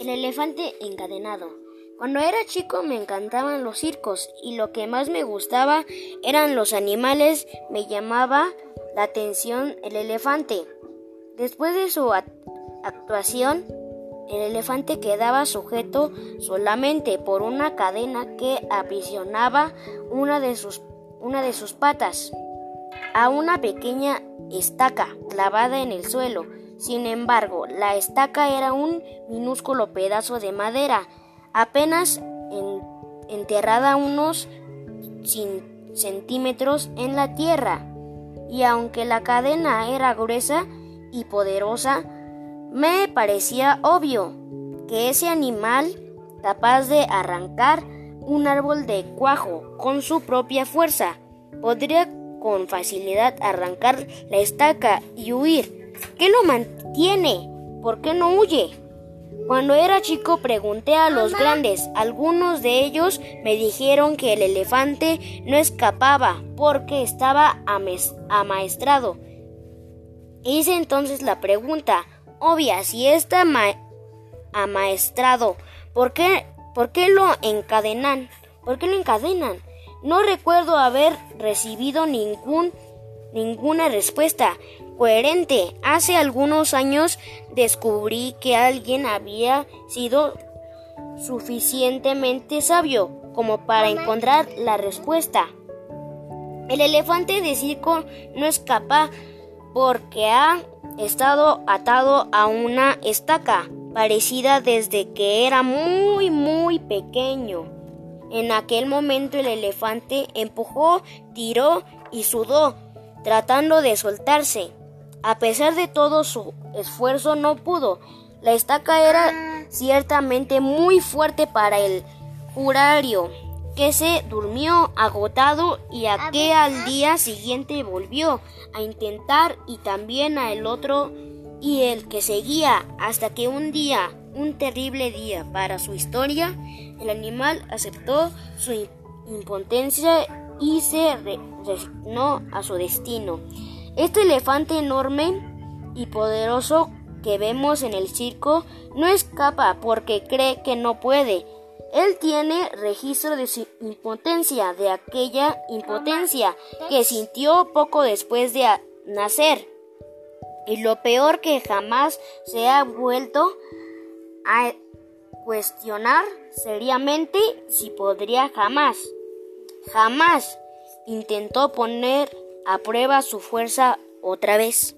El elefante encadenado. Cuando era chico me encantaban los circos y lo que más me gustaba eran los animales. Me llamaba la atención el elefante. Después de su actuación, el elefante quedaba sujeto solamente por una cadena que aprisionaba una de sus, una de sus patas a una pequeña estaca clavada en el suelo. Sin embargo, la estaca era un minúsculo pedazo de madera, apenas enterrada unos centímetros en la tierra. Y aunque la cadena era gruesa y poderosa, me parecía obvio que ese animal, capaz de arrancar un árbol de cuajo con su propia fuerza, podría con facilidad arrancar la estaca y huir. ¿Qué lo mantiene? ¿Por qué no huye? Cuando era chico pregunté a los grandes. Algunos de ellos me dijeron que el elefante no escapaba porque estaba amaestrado. Hice entonces la pregunta obvia, si está amaestrado, ¿por qué, ¿por qué lo encadenan? ¿Por qué lo encadenan? No recuerdo haber recibido ningún, ninguna respuesta coherente. Hace algunos años descubrí que alguien había sido suficientemente sabio como para encontrar la respuesta. El elefante de circo no escapa porque ha estado atado a una estaca parecida desde que era muy muy pequeño. En aquel momento el elefante empujó, tiró y sudó, tratando de soltarse. A pesar de todo su esfuerzo no pudo. La estaca era ciertamente muy fuerte para el jurario, que se durmió agotado y a que al día siguiente volvió a intentar y también a el otro y el que seguía hasta que un día, un terrible día para su historia, el animal aceptó su impotencia y se resignó a su destino. Este elefante enorme y poderoso que vemos en el circo no escapa porque cree que no puede. Él tiene registro de su impotencia, de aquella impotencia que sintió poco después de nacer. Y lo peor que jamás se ha vuelto a cuestionar seriamente si podría jamás, jamás intentó poner a prueba su fuerza otra vez.